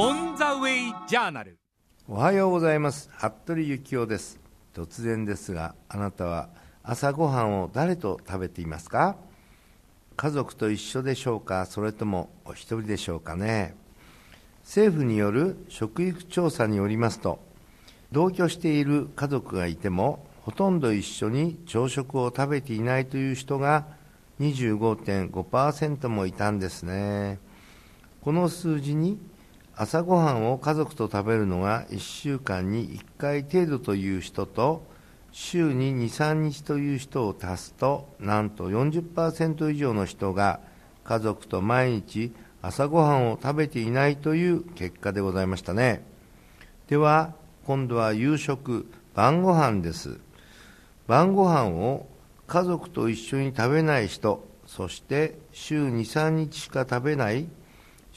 オン・ザ・ウェイ・ジャーナルおはようございます。服部幸男です。突然ですがあなたは朝ごはんを誰と食べていますか？家族と一緒でしょうか？それともお一人でしょうかね？政府による食育調査によりますと同居している家族がいてもほとんど一緒に朝食を食べていないという人が25.5%もいたんですね。この数字に朝ごはんを家族と食べるのが1週間に1回程度という人と週に23日という人を足すとなんと40%以上の人が家族と毎日朝ごはんを食べていないという結果でございましたね。では今度は夕食晩ご飯です。晩ご飯を家族と一緒に食べない人そして週23日しか食べない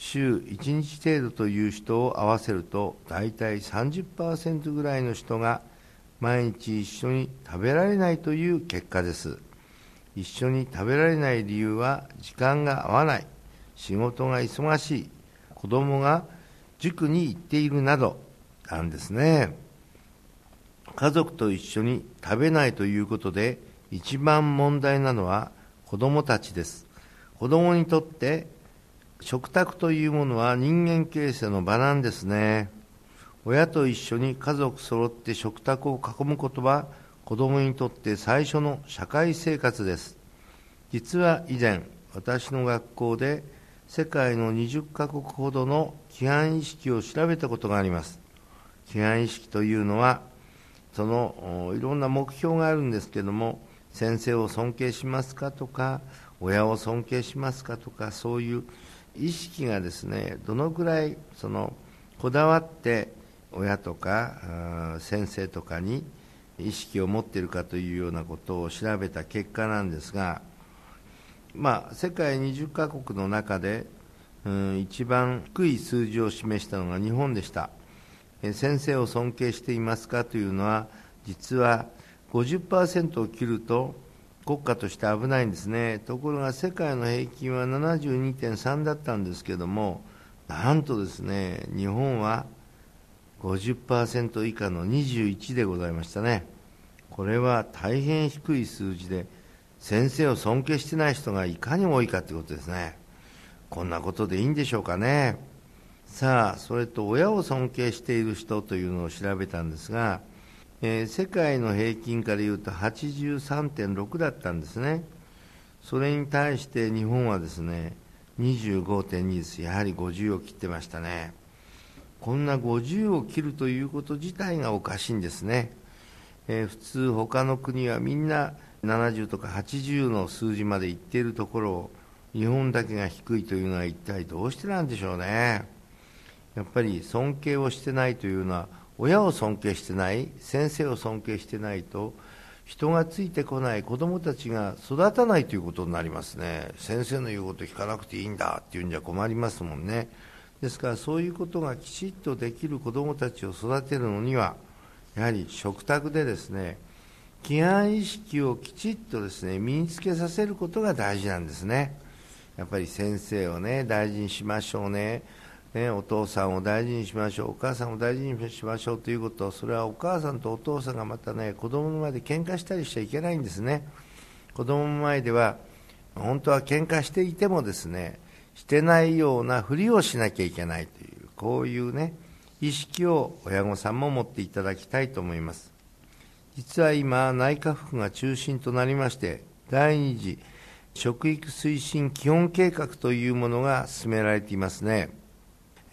週1日程度という人を合わせると大体30%ぐらいの人が毎日一緒に食べられないという結果です。一緒に食べられない理由は時間が合わない。仕事が忙しい。子供が塾に行っているなど。なんですね。家族と一緒に食べないということで一番問題なのは子供たちです。子供にとって食卓というものは人間形成の場なんですね。親と一緒に家族揃って食卓を囲むことは子供にとって最初の社会生活です。実は以前私の学校で世界の20カ国ほどの規範意識を調べたことがあります。規範意識というのはそのいろんな目標があるんですけども先生を尊敬しますかとか親を尊敬しますかとかそういう意識がですねどのくらいそのこだわって親とか先生とかに意識を持っているかというようなことを調べた結果なんですが、まあ、世界20カ国の中で、うん、一番低い数字を示したのが日本でした。先生を尊敬していますかというのは実は50%を切ると国家として危ないんですね。ところが世界の平均は72.3だったんですけどもなんとですね日本は50%以下の21でございましたね。これは大変低い数字で先生を尊敬してない人がいかに多いかということですね。こんなことでいいんでしょうかね。さあそれと親を尊敬している人というのを調べたんですがえー、世界の平均からいうと83.6だったんですね、それに対して日本はですね25.2です、やはり50を切ってましたね、こんな50を切るということ自体がおかしいんですね、えー、普通、他の国はみんな70とか80の数字までいっているところを日本だけが低いというのは一体どうしてなんでしょうね。やっぱり尊敬をしてないというのは親を尊敬してない先生を尊敬してないと人がついてこない子供たちが育たないということになりますね。先生の言うこと聞かなくていいんだっていうんじゃ困りますもんね。ですからそういうことがきちっとできる子供たちを育てるのにはやはり食卓でですね規範意識をきちっとですね身につけさせることが大事なんですね。やっぱり先生をね大事にしましょうね。ね、お父さんを大事にしましょう、お母さんを大事にしましょうということ、それはお母さんとお父さんがまたね、子供の前で喧嘩したりしちゃいけないんですね。子供の前では、本当は喧嘩していてもですね、してないようなふりをしなきゃいけないという、こういうね、意識を親御さんも持っていただきたいと思います。実は今、内閣府が中心となりまして、第2次食育推進基本計画というものが進められていますね。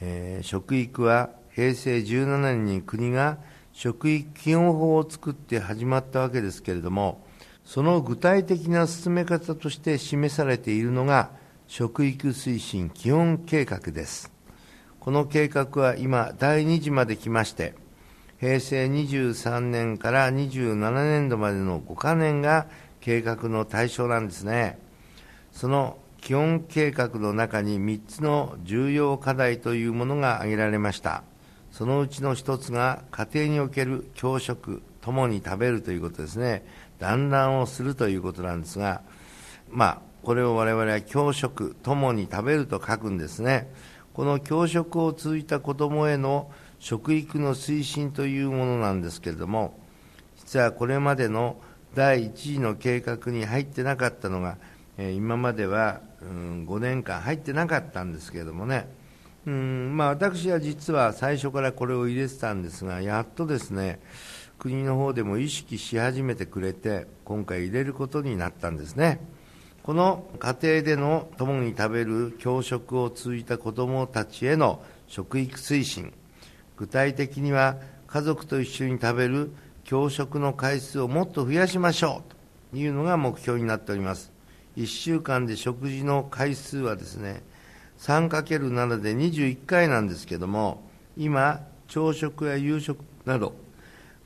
えー、食育は平成17年に国が食育基本法を作って始まったわけですけれども、その具体的な進め方として示されているのが食育推進基本計画です。この計画は今、第2次まで来まして、平成23年から27年度までの5か年が計画の対象なんですね。その基本計画の中に3つの重要課題というものが挙げられました。そのうちの1つが家庭における教職共に食べるということですね。団らんをするということなんですがまあこれを我々は教職共に食べると書くんですね。この教職を通じた子どもへの食育の推進というものなんですけれども、実はこれまでの第1次の計画に入ってなかったのが、え今までは、うん、5年間入ってなかったんですけれどもね、うんまあ、私は実は最初からこれを入れてたんですが、やっとですね、国の方でも意識し始めてくれて、今回入れることになったんですね。この家庭での共に食べる教食を通じた子どもたちへの食育推進、具体的には家族と一緒に食べる教食の回数をもっと増やしましょうというのが目標になっております。1週間で食事の回数はですね、3×7 で21回なんですけども、今、朝食や夕食など、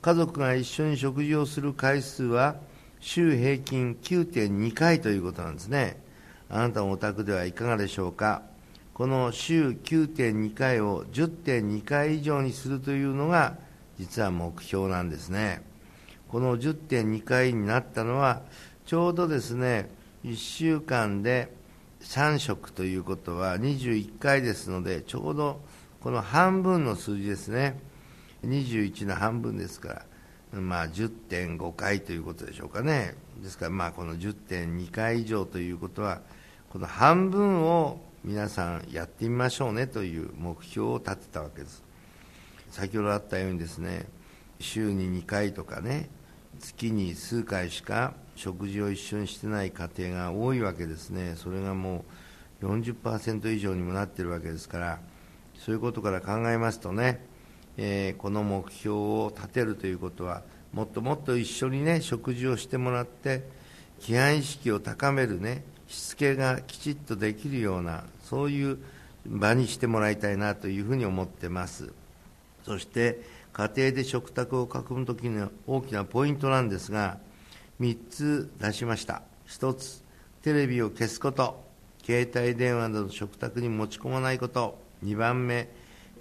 家族が一緒に食事をする回数は、週平均9.2回ということなんですね。あなたのお宅ではいかがでしょうか？この週9.2回を10.2回以上にするというのが、実は目標なんですね。この10.2回になったのは、ちょうどですね、1週間で3食ということは21回ですので、ちょうどこの半分の数字ですね。21の半分ですから、まあ、10.5回ということでしょうかね。ですから、まあ、この10.2回以上ということは、この半分を皆さんやってみましょうねという目標を立てたわけです。先ほどあったようにですね、週に2回とかね、月に数回しか食事を一緒にしてない家庭が多いわけですね、それがもう40%以上にもなっているわけですから、そういうことから考えますとね、えー、この目標を立てるということは、もっともっと一緒にね、食事をしてもらって、規範意識を高めるね、しつけがきちっとできるような、そういう場にしてもらいたいなというふうに思ってます。そして、家庭で食卓を囲むときの大きなポイントなんですが、3つ出しました。1つ、テレビを消すこと、携帯電話など食卓に持ち込まないこと、2番目、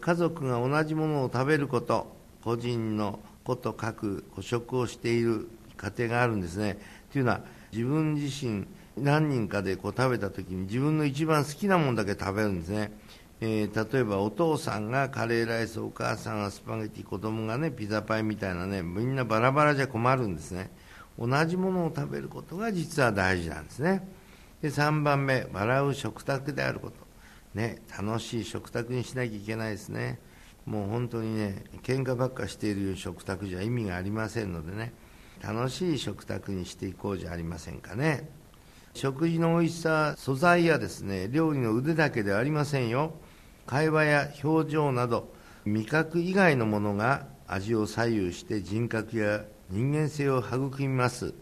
家族が同じものを食べること、個人のこと書く個食をしている家庭があるんですね。というのは、自分自身何人かでこう食べたときに自分の一番好きなものだけ食べるんですね。えー、例えばお父さんがカレーライス、お母さんがスパゲティ、子供がね、ピザパイみたいなね、みんなバラバラじゃ困るんですね。同じものを食べることが実は大事なんですね。で、3番目、笑う食卓であること。ね、楽しい食卓にしなきゃいけないですね。もう本当にね、喧嘩ばっかしている食卓じゃ意味がありませんのでね、楽しい食卓にしていこうじゃありませんかね。食事の美味しさ、素材やですね、料理の腕だけではありませんよ。会話や表情など味覚以外のものが味を左右して人格や人間性を育みます、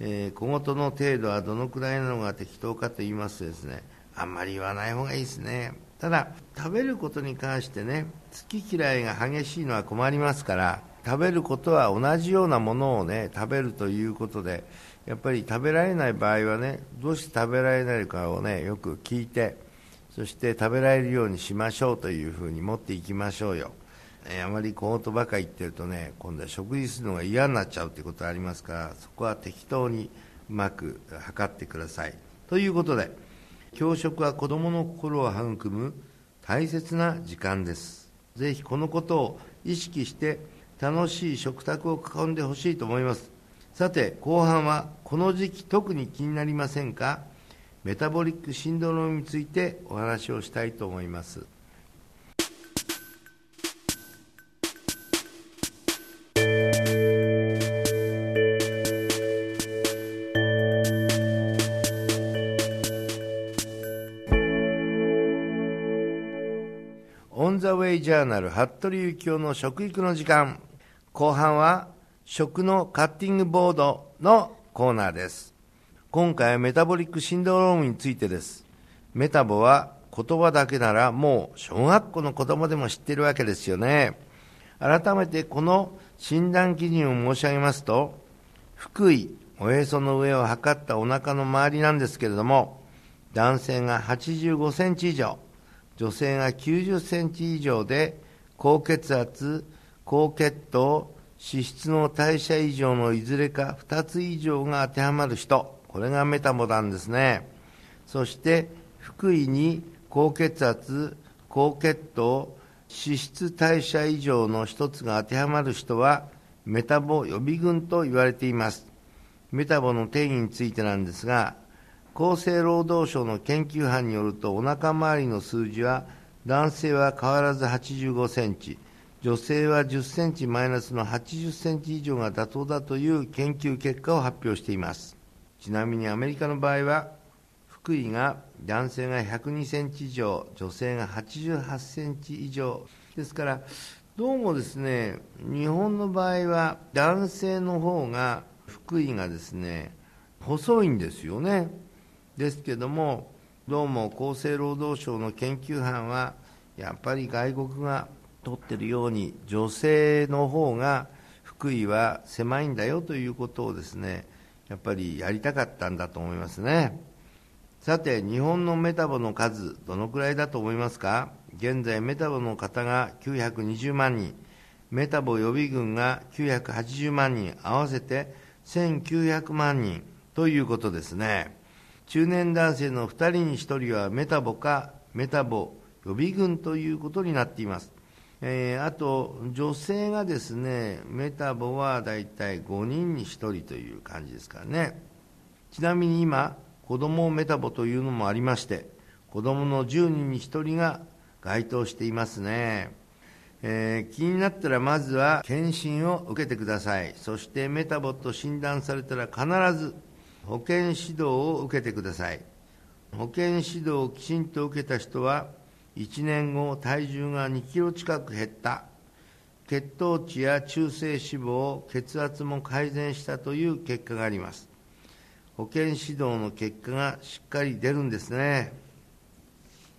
えー、小言の程度はどのくらいなのが適当かと言いますとですねあんまり言わない方がいいですねただ食べることに関してね好き嫌いが激しいのは困りますから食べることは同じようなものをね食べるということでやっぱり食べられない場合はねどうして食べられないかをねよく聞いてそして食べられるようにしましょうというふうに持っていきましょうよ。え、あまり小言ばかり言ってるとね、今度は食事するのが嫌になっちゃうということがありますから、そこは適当にうまく測ってください。ということで、教職は子供の心を育む大切な時間です。ぜひこのことを意識して楽しい食卓を囲んでほしいと思います。さて、後半はこの時期特に気になりませんか？メタボリックシンドロームについてお話をしたいと思います。ザ・ウェイ・ジャーナル服部幸男の食育の時間後半は食のカッティングボードのコーナーです今回はメタボリックシンドロームについてです。メタボは言葉だけならもう小学校の子供でも知ってるわけですよね。改めてこの診断基準を申し上げますと、腹囲、おへその上を測ったお腹の周りなんですけれども、男性が85センチ以上、女性が90センチ以上で、高血圧、高血糖、脂質の代謝異常のいずれか2つ以上が当てはまる人、これがメタボなんですね。そして、腹囲に高血圧、高血糖脂質代謝異常の一つが当てはまる人はメタボ予備軍と言われていますメタボの定義についてなんですが厚生労働省の研究班によるとお腹周りの数字は男性は変わらず85センチ女性は10センチマイナスの80センチ以上が妥当だという研究結果を発表しています。ちなみにアメリカの場合は福井が男性が102センチ以上女性が88センチ以上。ですからどうもですね日本の場合は男性の方が福井がですね細いんですよね。ですけどもどうも厚生労働省の研究班はやっぱり外国が取ってるように女性の方が福井は狭いんだよということをですねやっぱりやりたかったんだと思いますね。さて日本のメタボの数どのくらいだと思いますか？現在メタボの方が920万人メタボ予備軍が980万人合わせて1900万人ということですね。中年男性の2人に1人はメタボかメタボ予備軍ということになっています。えー、あと女性がですねメタボはだいたい5人に1人という感じですからね。ちなみに今子供メタボというのもありまして子供の10人に1人が該当していますね、えー、気になったらまずは検診を受けてください。そしてメタボと診断されたら必ず保健指導を受けてください。保健指導をきちんと受けた人は1年後体重が2キロ近く減った。血糖値や中性脂肪血圧も改善したという結果があります。保健指導の結果がしっかり出るんですね。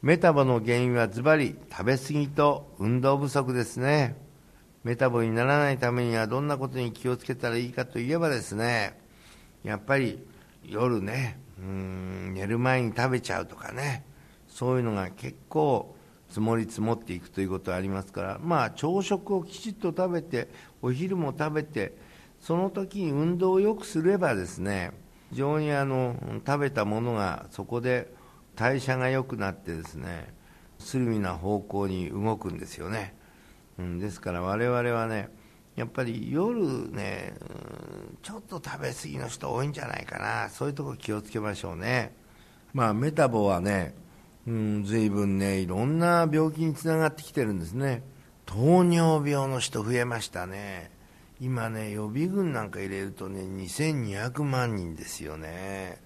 メタボの原因はズバリ食べ過ぎと運動不足ですね。メタボにならないためにはどんなことに気をつけたらいいかといえばですねやっぱり夜ねうん寝る前に食べちゃうとかねそういうのが結構積もり積もっていくということがありますから、まあ、朝食をきちっと食べて、お昼も食べて、その時に運動をよくすればですね、非常にあの食べたものがそこで代謝が良くなってですね、スリムな方向に動くんですよね。うん、ですから我々はね、やっぱり夜ね、ちょっと食べ過ぎの人多いんじゃないかな、そういうとこ気をつけましょうね。まあ、メタボはね、うん、随分ね、いろんな病気につながってきてるんですね。糖尿病の人増えましたね。今ね、予備軍なんか入れるとね、2200万人ですよね。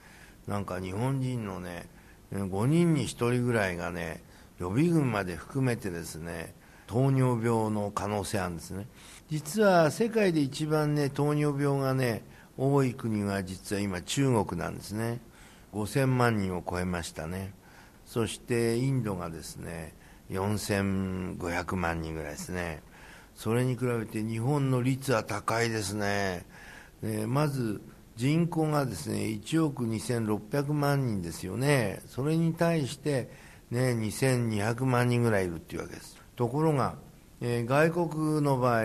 なんか日本人のね、5人に1人ぐらいがね、予備軍まで含めてですね、糖尿病の可能性あるんですね。実は世界で一番ね、糖尿病がね、多い国は実は今中国なんですね。5000万人を超えましたね。そしてインドがですね4500万人ぐらいですねそれに比べて日本の率は高いですねでまず人口がですね1億2600万人ですよねそれに対してね2200万人ぐらいいるっていうわけですところが、え、外国の場合、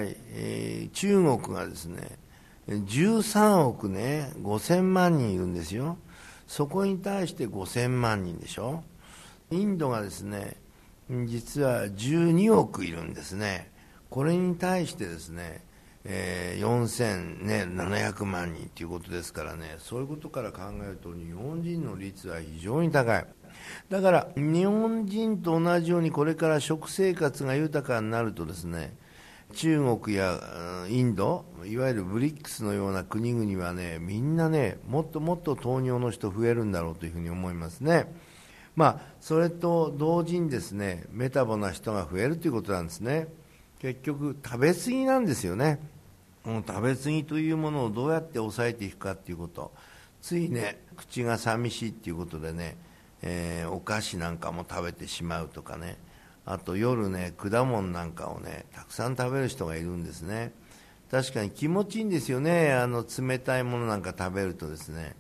中国がですね13億ね5000万人いるんですよ。そこに対して5000万人でしょ。インドがですね実は12億いるんですね。これに対してですね、えー、4700万人ということですからね。そういうことから考えると日本人の率は非常に高い。だから日本人と同じようにこれから食生活が豊かになるとですね中国やインドいわゆるブリックスのような国々はねみんなねもっともっと糖尿の人増えるんだろうというふうに思いますね。まあ、それと同時にですねメタボな人が増えるということなんですね。結局食べ過ぎなんですよね。食べ過ぎというものをどうやって抑えていくかということ。ついね口が寂しいっていうことでね、えー、お菓子なんかも食べてしまうとかね。あと夜ね果物なんかをねたくさん食べる人がいるんですね。確かに気持ちいいんですよね。あの冷たいものなんか食べるとですね。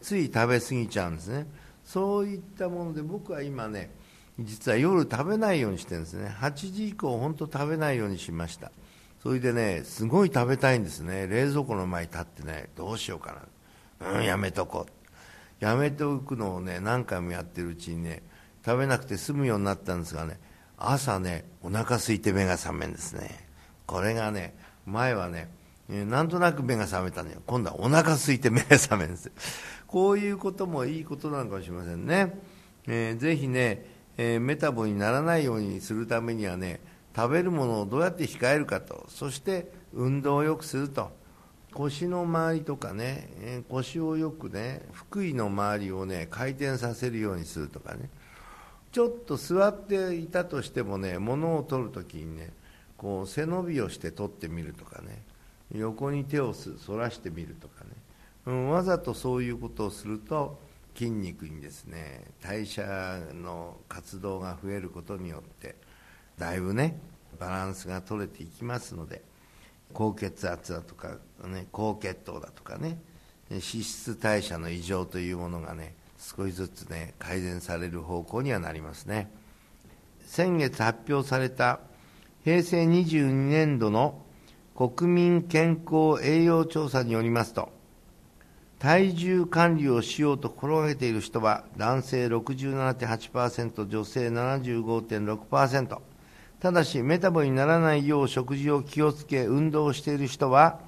つい食べ過ぎちゃうんですね。そういったもので僕は今ね実は夜食べないようにしてるんですね。8時以降本当食べないようにしました。それでねすごい食べたいんですね。冷蔵庫の前に立ってねどうしようかな。うんやめとこう。やめておくのをね何回もやってるうちにね食べなくて済むようになったんですがね朝ねお腹空いて目が覚めんですね。これがね前はねなんとなく目が覚めたのよ。今度はお腹空いて目が覚めるんですこういうこともいいことなのかもしれませんね、えー、ぜひね、えー、メタボにならないようにするためにはね食べるものをどうやって控えるかと。そして運動をよくすると。腰の周りとかね、えー、腰をよくね腹囲の周りをね回転させるようにするとかね。ちょっと座っていたとしてもね物を取るときにねこう背伸びをして取ってみるとかね。横に手を反らしてみるとかね、うん、わざとそういうことをすると筋肉にですね代謝の活動が増えることによってだいぶねバランスが取れていきますので高血圧だとか、ね、高血糖だとかね。脂質代謝の異常というものがね少しずつね改善される方向にはなりますね。先月発表された平成22年度の国民健康栄養調査によりますと体重管理をしようと心がけている人は男性67.8%女性75.6%ただしメタボにならないよう食事を気をつけ運動している人は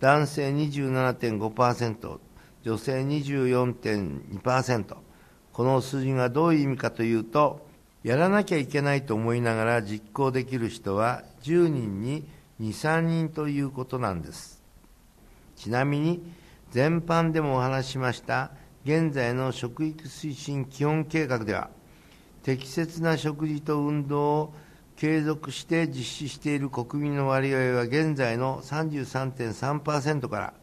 男性27.5%女性24.2%この数字がどういう意味かというとやらなきゃいけないと思いながら実行できる人は10人に23人ということなんです。ちなみに全般でもお話ししました現在の食育推進基本計画では適切な食事と運動を継続して実施している国民の割合は現在の33.3%から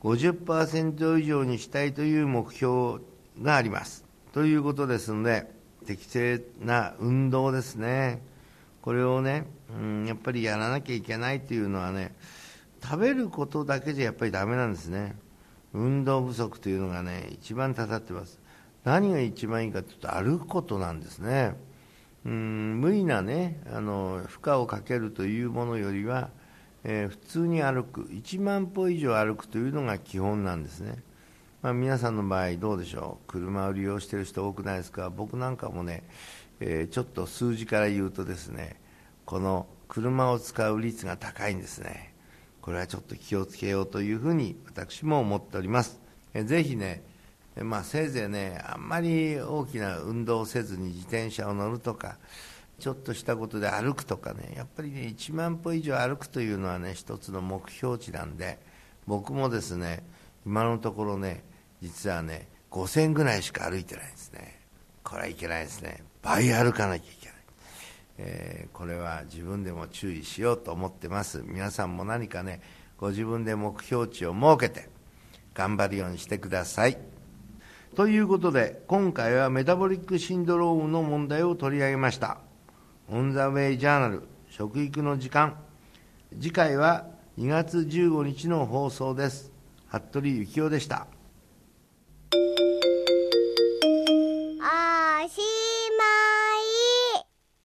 50%以上にしたいという目標があります。ということですので適正な運動ですね。これをね、うん、やっぱりやらなきゃいけないというのはね食べることだけじゃやっぱりだめなんですね。運動不足というのがね一番たたってます。何が一番いいかというと歩くことなんですね。うん無理なねあの負荷をかけるというものよりはえー、普通に歩く1万歩以上歩くというのが基本なんですね、まあ、皆さんの場合どうでしょう？車を利用している人多くないですか？僕なんかもね、えー、ちょっと数字から言うとですねこの車を使う率が高いんですね。これはちょっと気をつけようというふうに私も思っております、えー、ぜひねまあ、せいぜいねあんまり大きな運動をせずに自転車を乗るとかちょっとしたことで歩くとかねやっぱりね1万歩以上歩くというのはね一つの目標値なんで僕もですね今のところね実はね5000ぐらいしか歩いてないですね。これはいけないですね。倍歩かなきゃいけない、えー、これは自分でも注意しようと思ってます。皆さんも何かねご自分で目標値を設けて頑張るようにしてください。ということで今回はメタボリックシンドロームの問題を取り上げました。オン・ザ・ウェイ・ジャーナル食育の時間。次回は2月15日の放送です。服部幸男でした。あーしー